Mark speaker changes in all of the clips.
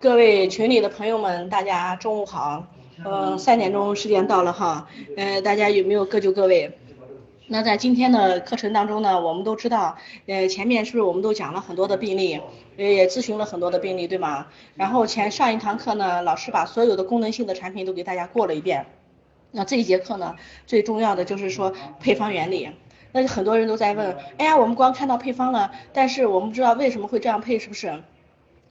Speaker 1: 各位群里的朋友们，大家中午好。嗯，三点钟时间到了哈。嗯，大家有没有各就各位？那在今天的课程当中呢，我们都知道，呃，前面是不是我们都讲了很多的病例，也咨询了很多的病例，对吗？然后前上一堂课呢，老师把所有的功能性的产品都给大家过了一遍。那这一节课呢，最重要的就是说配方原理。那很多人都在问，哎呀，我们光看到配方了，但是我们不知道为什么会这样配，是不是？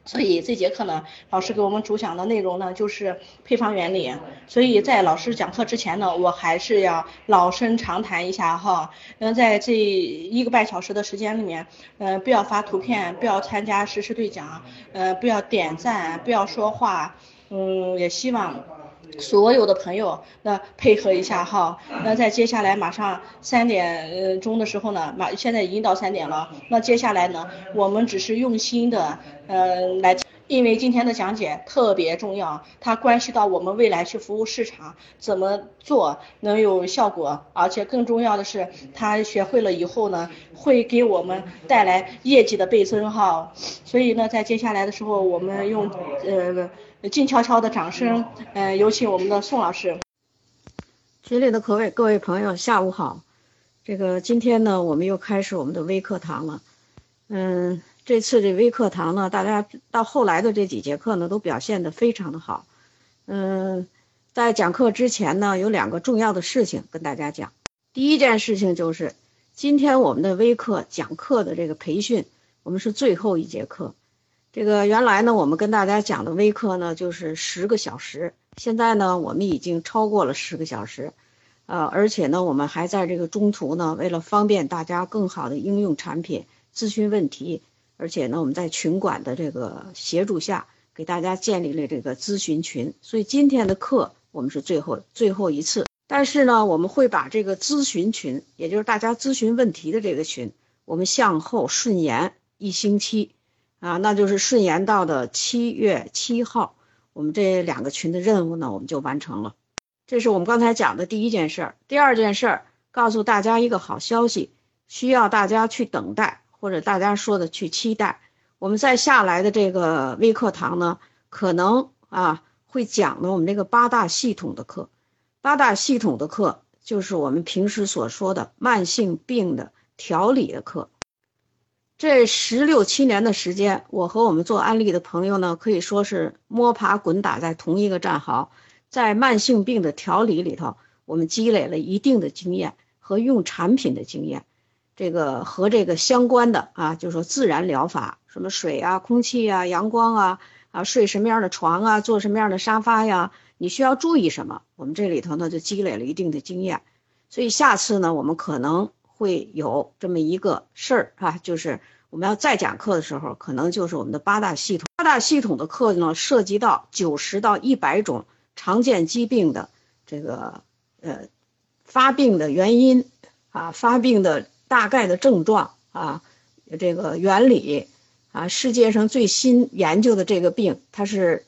Speaker 1: 所以这节课呢，老师给我们主讲的内容呢，就是配方原理。所以在老师讲课之前呢，我还是要老生常谈一下哈。嗯，在这一个半小时的时间里面，嗯，不要发图片，不要参加实时对讲，呃，不要点赞，不要说话。嗯，也希望。所有的朋友，那配合一下哈。那在接下来马上三点钟的时候呢，马现在已经到三点了。那接下来呢，我们只是用心的，嗯，来，因为今天的讲解特别重要，它关系到我们未来去服务市场怎么做能有效果，而且更重要的是，他学会了以后呢，会给我们带来业绩的倍增哈。所以呢，在接下来的时候，我们用呃。静悄悄的掌声，呃，有请我们的宋老师。
Speaker 2: 群里的各位各位朋友，下午好。这个今天呢，我们又开始我们的微课堂了。嗯，这次这微课堂呢，大家到后来的这几节课呢，都表现的非常的好。嗯，在讲课之前呢，有两个重要的事情跟大家讲。第一件事情就是，今天我们的微课讲课的这个培训，我们是最后一节课。这个原来呢，我们跟大家讲的微课呢，就是十个小时。现在呢，我们已经超过了十个小时，呃，而且呢，我们还在这个中途呢，为了方便大家更好的应用产品、咨询问题，而且呢，我们在群管的这个协助下，给大家建立了这个咨询群。所以今天的课我们是最后最后一次，但是呢，我们会把这个咨询群，也就是大家咨询问题的这个群，我们向后顺延一星期。啊，那就是顺延到的七月七号，我们这两个群的任务呢，我们就完成了。这是我们刚才讲的第一件事儿。第二件事儿，告诉大家一个好消息，需要大家去等待，或者大家说的去期待。我们在下来的这个微课堂呢，可能啊会讲的我们这个八大系统的课。八大系统的课就是我们平时所说的慢性病的调理的课。这十六七年的时间，我和我们做安利的朋友呢，可以说是摸爬滚打在同一个战壕，在慢性病的调理里头，我们积累了一定的经验和用产品的经验，这个和这个相关的啊，就是说自然疗法，什么水啊、空气啊、阳光啊，啊睡什么样的床啊，坐什么样的沙发呀，你需要注意什么，我们这里头呢就积累了一定的经验，所以下次呢，我们可能会有这么一个事儿啊，就是。我们要再讲课的时候，可能就是我们的八大系统。八大系统的课呢，涉及到九十到一百种常见疾病的这个呃发病的原因啊，发病的大概的症状啊，这个原理啊，世界上最新研究的这个病，它是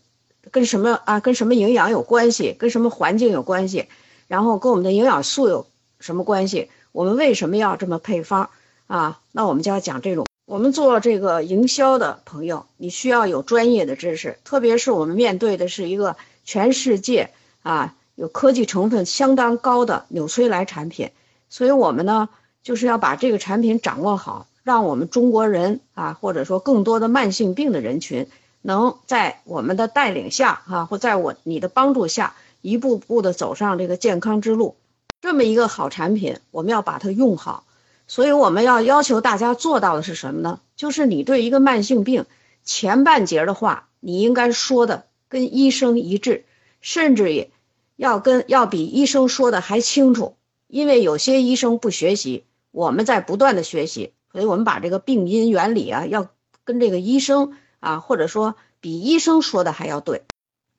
Speaker 2: 跟什么啊？跟什么营养有关系？跟什么环境有关系？然后跟我们的营养素有什么关系？我们为什么要这么配方啊？那我们就要讲这种。我们做这个营销的朋友，你需要有专业的知识，特别是我们面对的是一个全世界啊有科技成分相当高的纽崔莱产品，所以我们呢就是要把这个产品掌握好，让我们中国人啊或者说更多的慢性病的人群，能在我们的带领下啊或在我你的帮助下，一步步的走上这个健康之路。这么一个好产品，我们要把它用好。所以我们要要求大家做到的是什么呢？就是你对一个慢性病前半截的话，你应该说的跟医生一致，甚至也要跟要比医生说的还清楚。因为有些医生不学习，我们在不断的学习，所以我们把这个病因原理啊，要跟这个医生啊，或者说比医生说的还要对。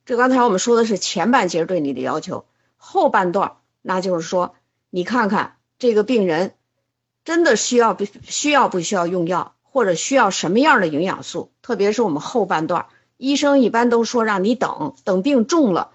Speaker 2: 这刚才我们说的是前半截对你的要求，后半段那就是说，你看看这个病人。真的需要不需要不需要用药，或者需要什么样的营养素？特别是我们后半段，医生一般都说让你等等病重了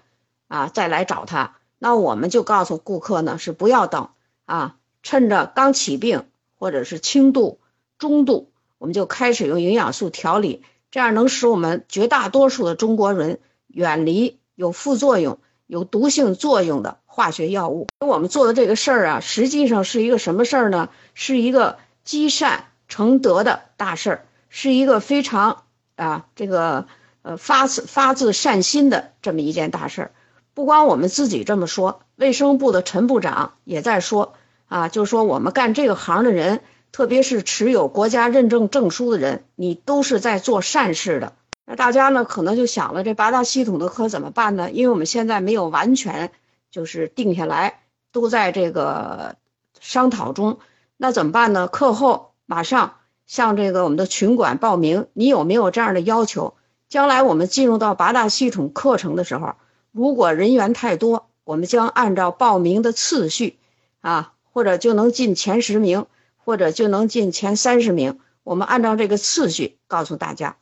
Speaker 2: 啊再来找他。那我们就告诉顾客呢是不要等啊，趁着刚起病或者是轻度、中度，我们就开始用营养素调理，这样能使我们绝大多数的中国人远离有副作用、有毒性作用的化学药物。我们做的这个事儿啊，实际上是一个什么事儿呢？是一个积善成德的大事儿，是一个非常啊这个呃发自发自善心的这么一件大事儿。不光我们自己这么说，卫生部的陈部长也在说啊，就是说我们干这个行的人。特别是持有国家认证证书的人，你都是在做善事的。那大家呢，可能就想了，这八大系统的课怎么办呢？因为我们现在没有完全就是定下来，都在这个商讨中。那怎么办呢？课后马上向这个我们的群管报名，你有没有这样的要求？将来我们进入到八大系统课程的时候，如果人员太多，我们将按照报名的次序啊，或者就能进前十名。或者就能进前三十名。我们按照这个次序告诉大家，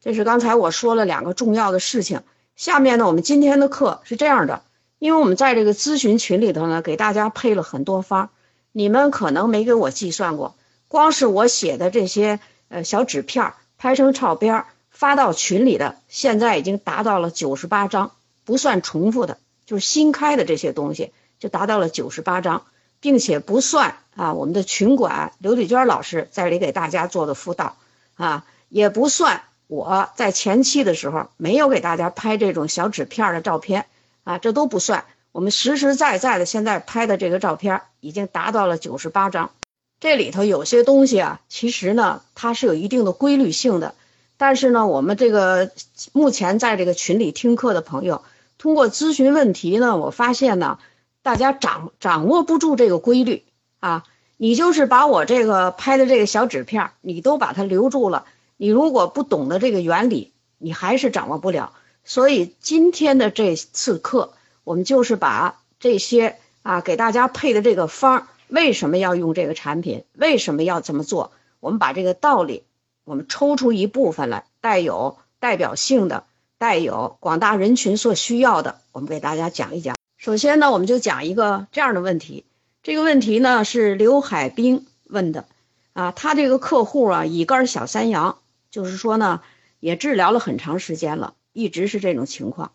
Speaker 2: 这是刚才我说了两个重要的事情。下面呢，我们今天的课是这样的，因为我们在这个咨询群里头呢，给大家配了很多方，你们可能没给我计算过，光是我写的这些呃小纸片拍成照片发到群里的，现在已经达到了九十八张，不算重复的，就是新开的这些东西就达到了九十八张。并且不算啊，我们的群管刘丽娟老师在这里给大家做的辅导啊，也不算我在前期的时候没有给大家拍这种小纸片的照片啊，这都不算。我们实实在在的现在拍的这个照片已经达到了九十八张。这里头有些东西啊，其实呢它是有一定的规律性的，但是呢，我们这个目前在这个群里听课的朋友，通过咨询问题呢，我发现呢。大家掌掌握不住这个规律啊！你就是把我这个拍的这个小纸片，你都把它留住了。你如果不懂得这个原理，你还是掌握不了。所以今天的这次课，我们就是把这些啊给大家配的这个方，为什么要用这个产品，为什么要这么做，我们把这个道理，我们抽出一部分来，带有代表性的，带有广大人群所需要的，我们给大家讲一讲。首先呢，我们就讲一个这样的问题。这个问题呢是刘海兵问的，啊，他这个客户啊，乙肝小三阳，就是说呢，也治疗了很长时间了，一直是这种情况。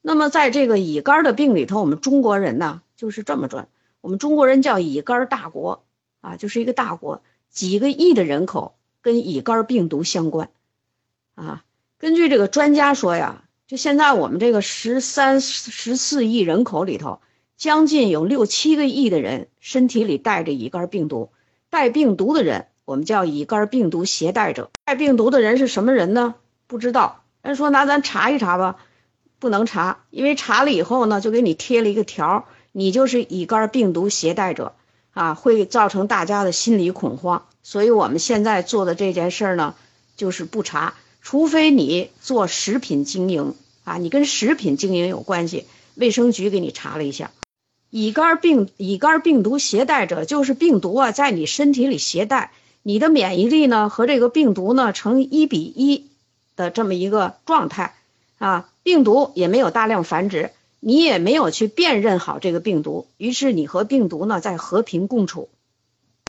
Speaker 2: 那么在这个乙肝的病里头，我们中国人呢就是这么转，我们中国人叫乙肝大国啊，就是一个大国，几个亿的人口跟乙肝病毒相关，啊，根据这个专家说呀。就现在我们这个十三十四亿人口里头，将近有六七个亿的人身体里带着乙肝病毒，带病毒的人我们叫乙肝病毒携带者。带病毒的人是什么人呢？不知道。人说那咱查一查吧，不能查，因为查了以后呢，就给你贴了一个条，你就是乙肝病毒携带者啊，会造成大家的心理恐慌。所以我们现在做的这件事儿呢，就是不查。除非你做食品经营啊，你跟食品经营有关系，卫生局给你查了一下，乙肝病乙肝病毒携带者就是病毒啊，在你身体里携带，你的免疫力呢和这个病毒呢成一比一的这么一个状态啊，病毒也没有大量繁殖，你也没有去辨认好这个病毒，于是你和病毒呢在和平共处，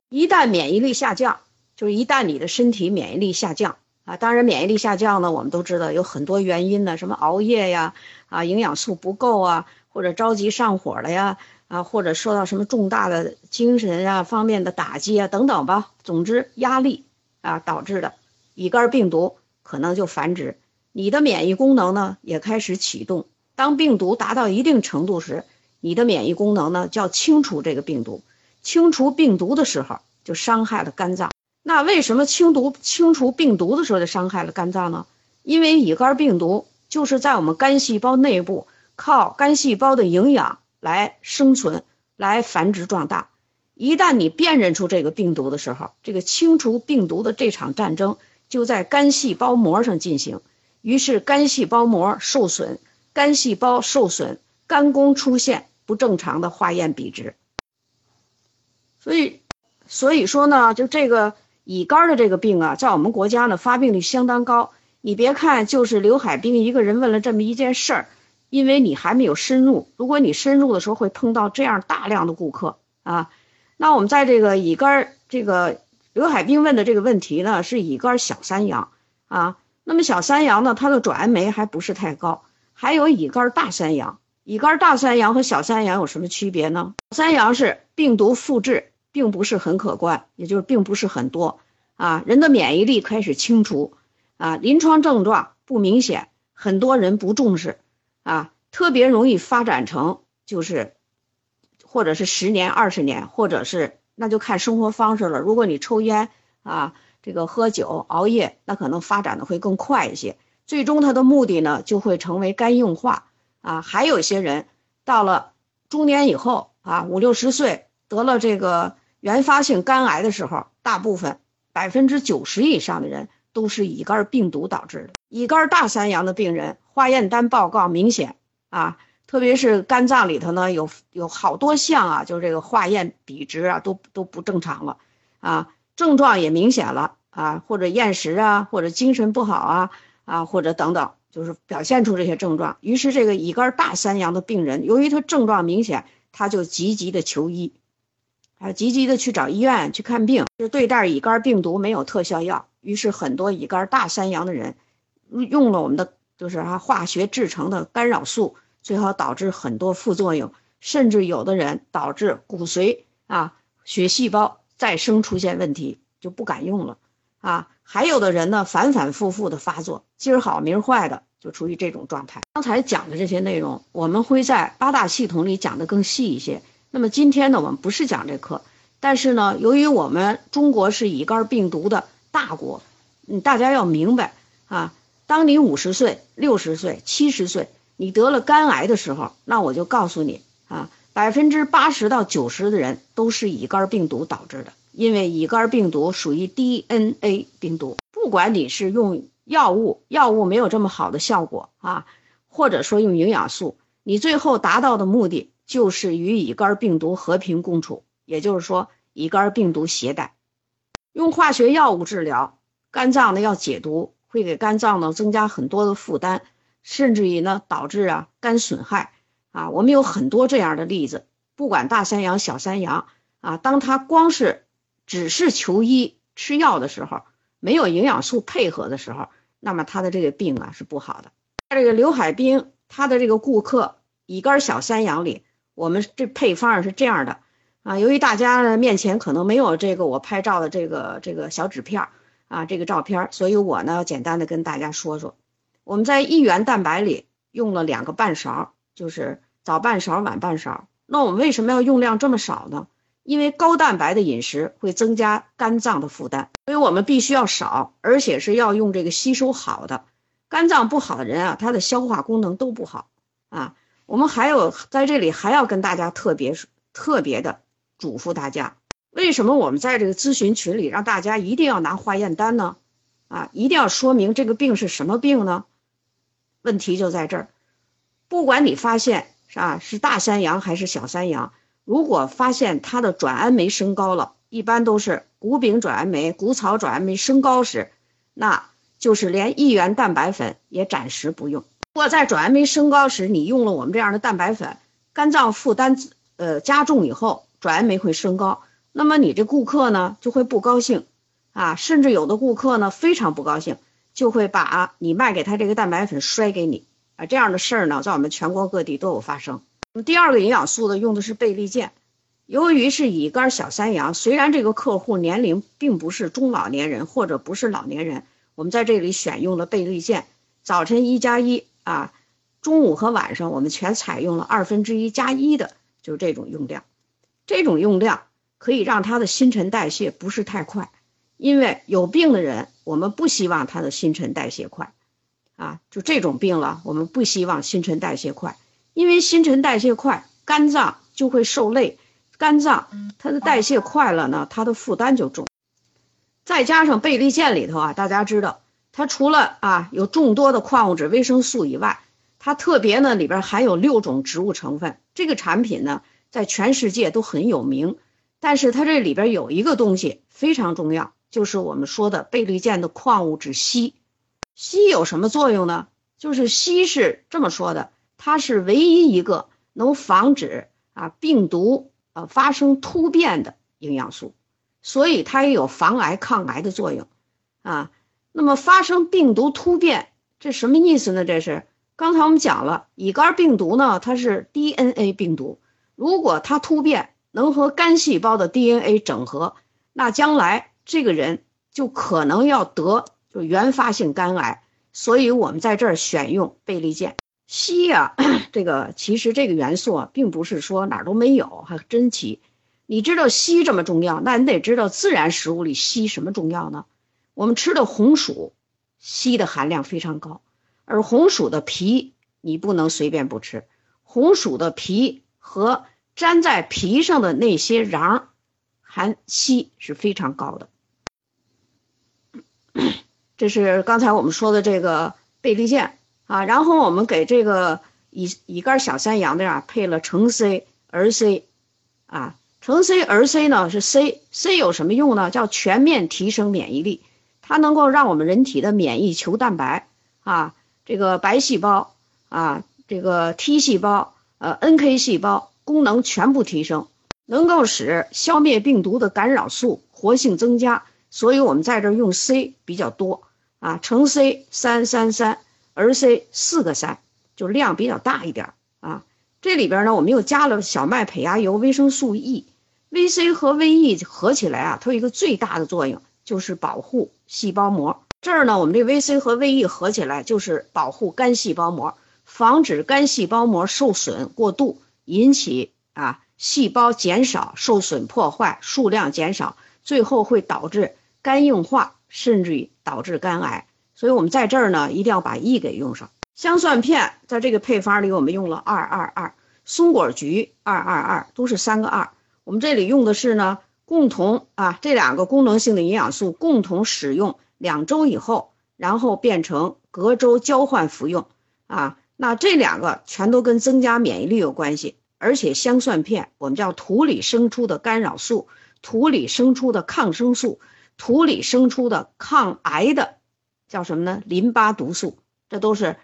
Speaker 2: 一旦免疫力下降，就是一旦你的身体免疫力下降。啊，当然，免疫力下降呢，我们都知道有很多原因呢，什么熬夜呀，啊，营养素不够啊，或者着急上火了呀，啊，或者受到什么重大的精神啊方面的打击啊等等吧。总之，压力啊导致的乙肝病毒可能就繁殖，你的免疫功能呢也开始启动。当病毒达到一定程度时，你的免疫功能呢叫清除这个病毒，清除病毒的时候就伤害了肝脏。那为什么清毒清除病毒的时候就伤害了肝脏呢？因为乙肝病毒就是在我们肝细胞内部靠肝细胞的营养来生存、来繁殖壮大。一旦你辨认出这个病毒的时候，这个清除病毒的这场战争就在肝细胞膜上进行。于是肝细胞膜受损，肝细胞受损，肝功出现不正常的化验比值。所以，所以说呢，就这个。乙肝的这个病啊，在我们国家呢发病率相当高。你别看就是刘海兵一个人问了这么一件事儿，因为你还没有深入。如果你深入的时候会碰到这样大量的顾客啊。那我们在这个乙肝这个刘海兵问的这个问题呢，是乙肝小三阳啊。那么小三阳呢，它的转氨酶还不是太高。还有乙肝大三阳，乙肝大三阳和小三阳有什么区别呢？三阳是病毒复制并不是很可观，也就是并不是很多啊，人的免疫力开始清除啊，临床症状不明显，很多人不重视啊，特别容易发展成就是，或者是十年、二十年，或者是那就看生活方式了。如果你抽烟啊，这个喝酒、熬夜，那可能发展的会更快一些。最终，它的目的呢，就会成为肝硬化啊。还有一些人到了中年以后啊，五六十岁得了这个原发性肝癌的时候，大部分百分之九十以上的人都是乙肝病毒导致的。乙肝大三阳的病人，化验单报告明显啊，特别是肝脏里头呢，有有好多项啊，就是这个化验比值啊，都都不正常了啊，症状也明显了啊，或者厌食啊，或者精神不好啊。啊，或者等等，就是表现出这些症状。于是，这个乙肝大三阳的病人，由于他症状明显，他就积极的求医，啊，积极的去找医院去看病。就对待乙肝病毒没有特效药，于是很多乙肝大三阳的人用了我们的就是啊化学制成的干扰素，最后导致很多副作用，甚至有的人导致骨髓啊血细胞再生出现问题，就不敢用了。啊，还有的人呢，反反复复的发作，今儿好明儿坏的，就处于这种状态。刚才讲的这些内容，我们会在八大系统里讲的更细一些。那么今天呢，我们不是讲这课，但是呢，由于我们中国是乙肝病毒的大国，嗯，大家要明白啊，当你五十岁、六十岁、七十岁，你得了肝癌的时候，那我就告诉你啊，百分之八十到九十的人都是乙肝病毒导致的。因为乙肝病毒属于 DNA 病毒，不管你是用药物，药物没有这么好的效果啊，或者说用营养素，你最后达到的目的就是与乙肝病毒和平共处，也就是说乙肝病毒携带。用化学药物治疗肝脏呢要解毒，会给肝脏呢增加很多的负担，甚至于呢导致啊肝损害啊。我们有很多这样的例子，不管大三阳小三阳啊，当他光是只是求医吃药的时候，没有营养素配合的时候，那么他的这个病啊是不好的。这个刘海滨他的这个顾客乙肝小三阳里，我们这配方是这样的啊。由于大家面前可能没有这个我拍照的这个这个小纸片啊，这个照片，所以我呢简单的跟大家说说，我们在一元蛋白里用了两个半勺，就是早半勺晚半勺。那我们为什么要用量这么少呢？因为高蛋白的饮食会增加肝脏的负担，所以我们必须要少，而且是要用这个吸收好的。肝脏不好的人啊，他的消化功能都不好啊。我们还有在这里还要跟大家特别特别的嘱咐大家，为什么我们在这个咨询群里让大家一定要拿化验单呢？啊，一定要说明这个病是什么病呢？问题就在这儿，不管你发现是啊是大三阳还是小三阳。如果发现它的转氨酶升高了，一般都是谷丙转氨酶、谷草转氨酶升高时，那就是连一元蛋白粉也暂时不用。如果在转氨酶升高时，你用了我们这样的蛋白粉，肝脏负担呃加重以后，转氨酶会升高，那么你这顾客呢就会不高兴啊，甚至有的顾客呢非常不高兴，就会把你卖给他这个蛋白粉摔给你啊，这样的事儿呢在我们全国各地都有发生。那么第二个营养素呢，用的是贝利健。由于是乙肝小三阳，虽然这个客户年龄并不是中老年人或者不是老年人，我们在这里选用了贝利健。早晨一加一啊，中午和晚上我们全采用了二分之一加一的，就是这种用量。这种用量可以让他的新陈代谢不是太快，因为有病的人我们不希望他的新陈代谢快啊，就这种病了，我们不希望新陈代谢快。因为新陈代谢快，肝脏就会受累，肝脏它的代谢快了呢，它的负担就重。再加上贝利健里头啊，大家知道，它除了啊有众多的矿物质、维生素以外，它特别呢里边含有六种植物成分。这个产品呢在全世界都很有名，但是它这里边有一个东西非常重要，就是我们说的贝利健的矿物质硒。硒有什么作用呢？就是硒是这么说的。它是唯一一个能防止啊病毒呃发生突变的营养素，所以它也有防癌抗癌的作用啊。那么发生病毒突变，这什么意思呢？这是刚才我们讲了，乙肝病毒呢，它是 DNA 病毒，如果它突变能和肝细胞的 DNA 整合，那将来这个人就可能要得就原发性肝癌。所以我们在这儿选用倍利健。硒啊，这个其实这个元素啊，并不是说哪儿都没有，还真奇。你知道硒这么重要，那你得知道自然食物里硒什么重要呢？我们吃的红薯，硒的含量非常高，而红薯的皮你不能随便不吃，红薯的皮和粘在皮上的那些瓤，含硒是非常高的。这是刚才我们说的这个倍立健。啊，然后我们给这个乙乙肝小三阳的呀配了橙 C 儿 C，啊，橙 C 儿 C 呢是 C，C 有什么用呢？叫全面提升免疫力，它能够让我们人体的免疫球蛋白啊，这个白细胞啊，这个 T 细胞呃 NK 细胞功能全部提升，能够使消灭病毒的干扰素活性增加，所以我们在这儿用 C 比较多啊，乘 C 三三三。而 C 四个三，就量比较大一点啊。这里边呢，我们又加了小麦胚芽油、维生素 E，VC 和 VE 合起来啊，它有一个最大的作用，就是保护细胞膜。这儿呢，我们这 VC 和 VE 合起来就是保护肝细胞膜，防止肝细胞膜受损过度，引起啊细胞减少、受损、破坏、数量减少，最后会导致肝硬化，甚至于导致肝癌。所以我们在这儿呢，一定要把 E 给用上。香蒜片在这个配方里，我们用了二二二，松果菊二二二，都是三个二。我们这里用的是呢，共同啊这两个功能性的营养素共同使用两周以后，然后变成隔周交换服用啊。那这两个全都跟增加免疫力有关系，而且香蒜片我们叫土里生出的干扰素，土里生出的抗生素，土里生出的抗癌的。叫什么呢？淋巴毒素，这都是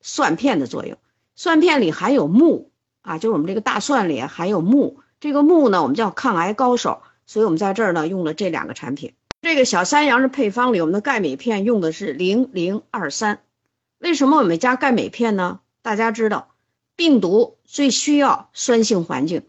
Speaker 2: 蒜片的作用。蒜片里含有钼啊，就是我们这个大蒜里含有钼。这个钼呢，我们叫抗癌高手，所以我们在这儿呢用了这两个产品。这个小三阳的配方里，我们的钙镁片用的是零零二三。为什么我们加钙镁片呢？大家知道，病毒最需要酸性环境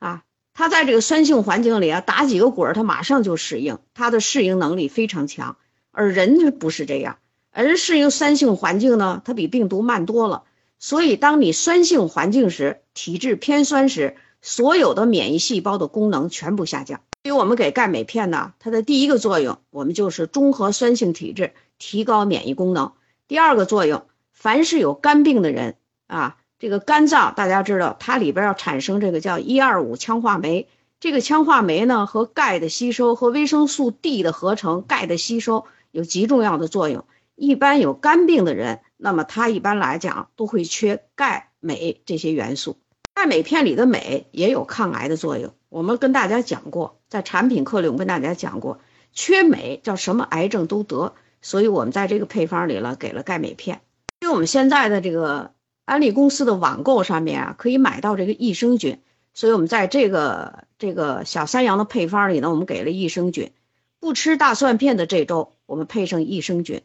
Speaker 2: 啊，它在这个酸性环境里啊，打几个滚儿，它马上就适应，它的适应能力非常强。而人不是这样，而适应酸性环境呢，它比病毒慢多了。所以，当你酸性环境时，体质偏酸时，所有的免疫细胞的功能全部下降。所以我们给钙镁片呢，它的第一个作用，我们就是中和酸性体质，提高免疫功能。第二个作用，凡是有肝病的人啊，这个肝脏大家知道，它里边要产生这个叫一二五羟化酶。这个羟化酶呢，和钙的吸收和维生素 D 的合成，钙的吸收。有极重要的作用。一般有肝病的人，那么他一般来讲都会缺钙、镁这些元素。钙镁片里的镁也有抗癌的作用。我们跟大家讲过，在产品课里我跟大家讲过，缺镁叫什么癌症都得。所以我们在这个配方里了给了钙镁片。因为我们现在的这个安利公司的网购上面啊，可以买到这个益生菌，所以我们在这个这个小三阳的配方里呢，我们给了益生菌。不吃大蒜片的这周。我们配上益生菌，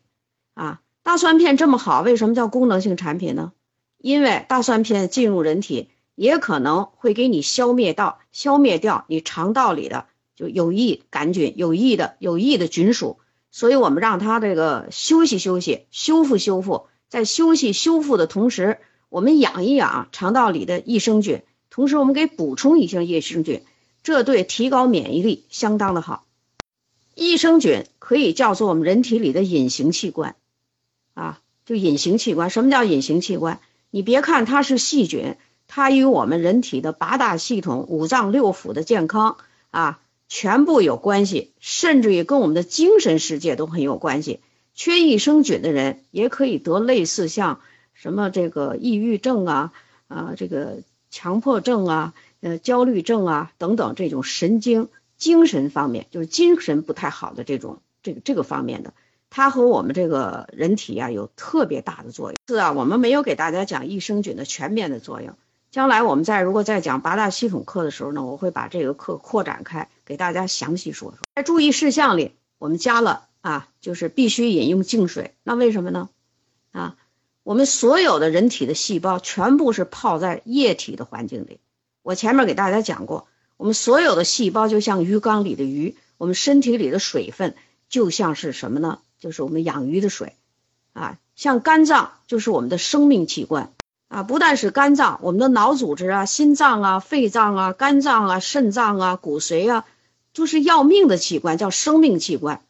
Speaker 2: 啊，大蒜片这么好，为什么叫功能性产品呢？因为大蒜片进入人体，也可能会给你消灭到消灭掉你肠道里的就有益杆菌、有益的有益的菌属，所以我们让它这个休息休息、修复修复，在休息修复的同时，我们养一养肠道里的益生菌，同时我们给补充一些益生菌，这对提高免疫力相当的好。益生菌可以叫做我们人体里的隐形器官，啊，就隐形器官。什么叫隐形器官？你别看它是细菌，它与我们人体的八大系统、五脏六腑的健康啊，全部有关系，甚至于跟我们的精神世界都很有关系。缺益生菌的人也可以得类似像什么这个抑郁症啊，啊，这个强迫症啊，呃，焦虑症啊等等这种神经。精神方面就是精神不太好的这种这个这个方面的，它和我们这个人体啊有特别大的作用。是啊，我们没有给大家讲益生菌的全面的作用。将来我们在如果再讲八大系统课的时候呢，我会把这个课扩展开，给大家详细说说。在注意事项里，我们加了啊，就是必须饮用净水。那为什么呢？啊，我们所有的人体的细胞全部是泡在液体的环境里。我前面给大家讲过，我们所有的细胞就像鱼缸里的鱼，我们身体里的水分就像是什么呢？就是我们养鱼的水。啊，像肝脏就是我们的生命器官啊，不但是肝脏，我们的脑组织啊、心脏啊、肺脏啊、肝脏啊、肾脏啊、骨髓啊，就是要命的器官，叫生命器官。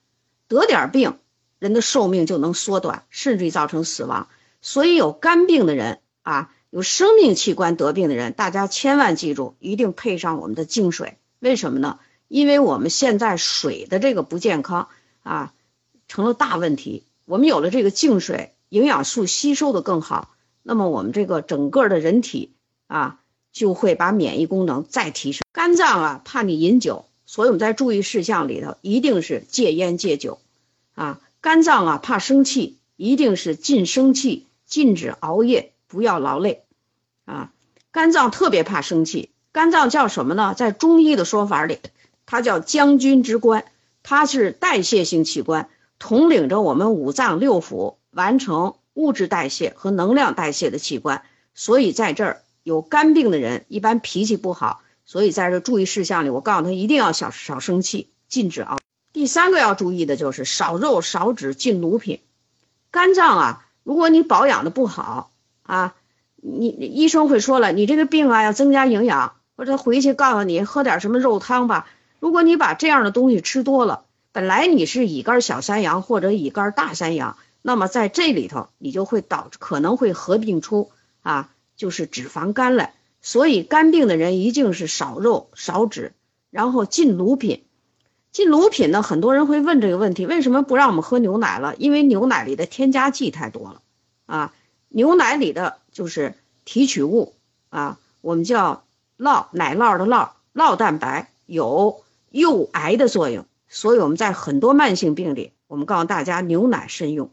Speaker 2: 得点病，人的寿命就能缩短，甚至于造成死亡。所以有肝病的人啊，有生命器官得病的人，大家千万记住，一定配上我们的净水。为什么呢？因为我们现在水的这个不健康啊，成了大问题。我们有了这个净水，营养素吸收的更好，那么我们这个整个的人体啊，就会把免疫功能再提升。肝脏啊，怕你饮酒。所以我们在注意事项里头，一定是戒烟戒酒，啊，肝脏啊怕生气，一定是禁生气，禁止熬夜，不要劳累，啊，肝脏特别怕生气，肝脏叫什么呢？在中医的说法里，它叫将军之官，它是代谢性器官，统领着我们五脏六腑，完成物质代谢和能量代谢的器官。所以在这儿有肝病的人，一般脾气不好。所以在这注意事项里，我告诉他一定要少少生气，禁止熬。第三个要注意的就是少肉少脂，禁卤品。肝脏啊，如果你保养的不好啊，你医生会说了，你这个病啊要增加营养，或者回去告诉你喝点什么肉汤吧。如果你把这样的东西吃多了，本来你是乙肝小三阳或者乙肝大三阳，那么在这里头你就会导可能会合并出啊，就是脂肪肝来。所以肝病的人一定是少肉少脂，然后禁卤品。进乳品呢，很多人会问这个问题：为什么不让我们喝牛奶了？因为牛奶里的添加剂太多了啊！牛奶里的就是提取物啊，我们叫酪奶酪的酪酪蛋白有诱癌的作用，所以我们在很多慢性病里，我们告诉大家牛奶慎用。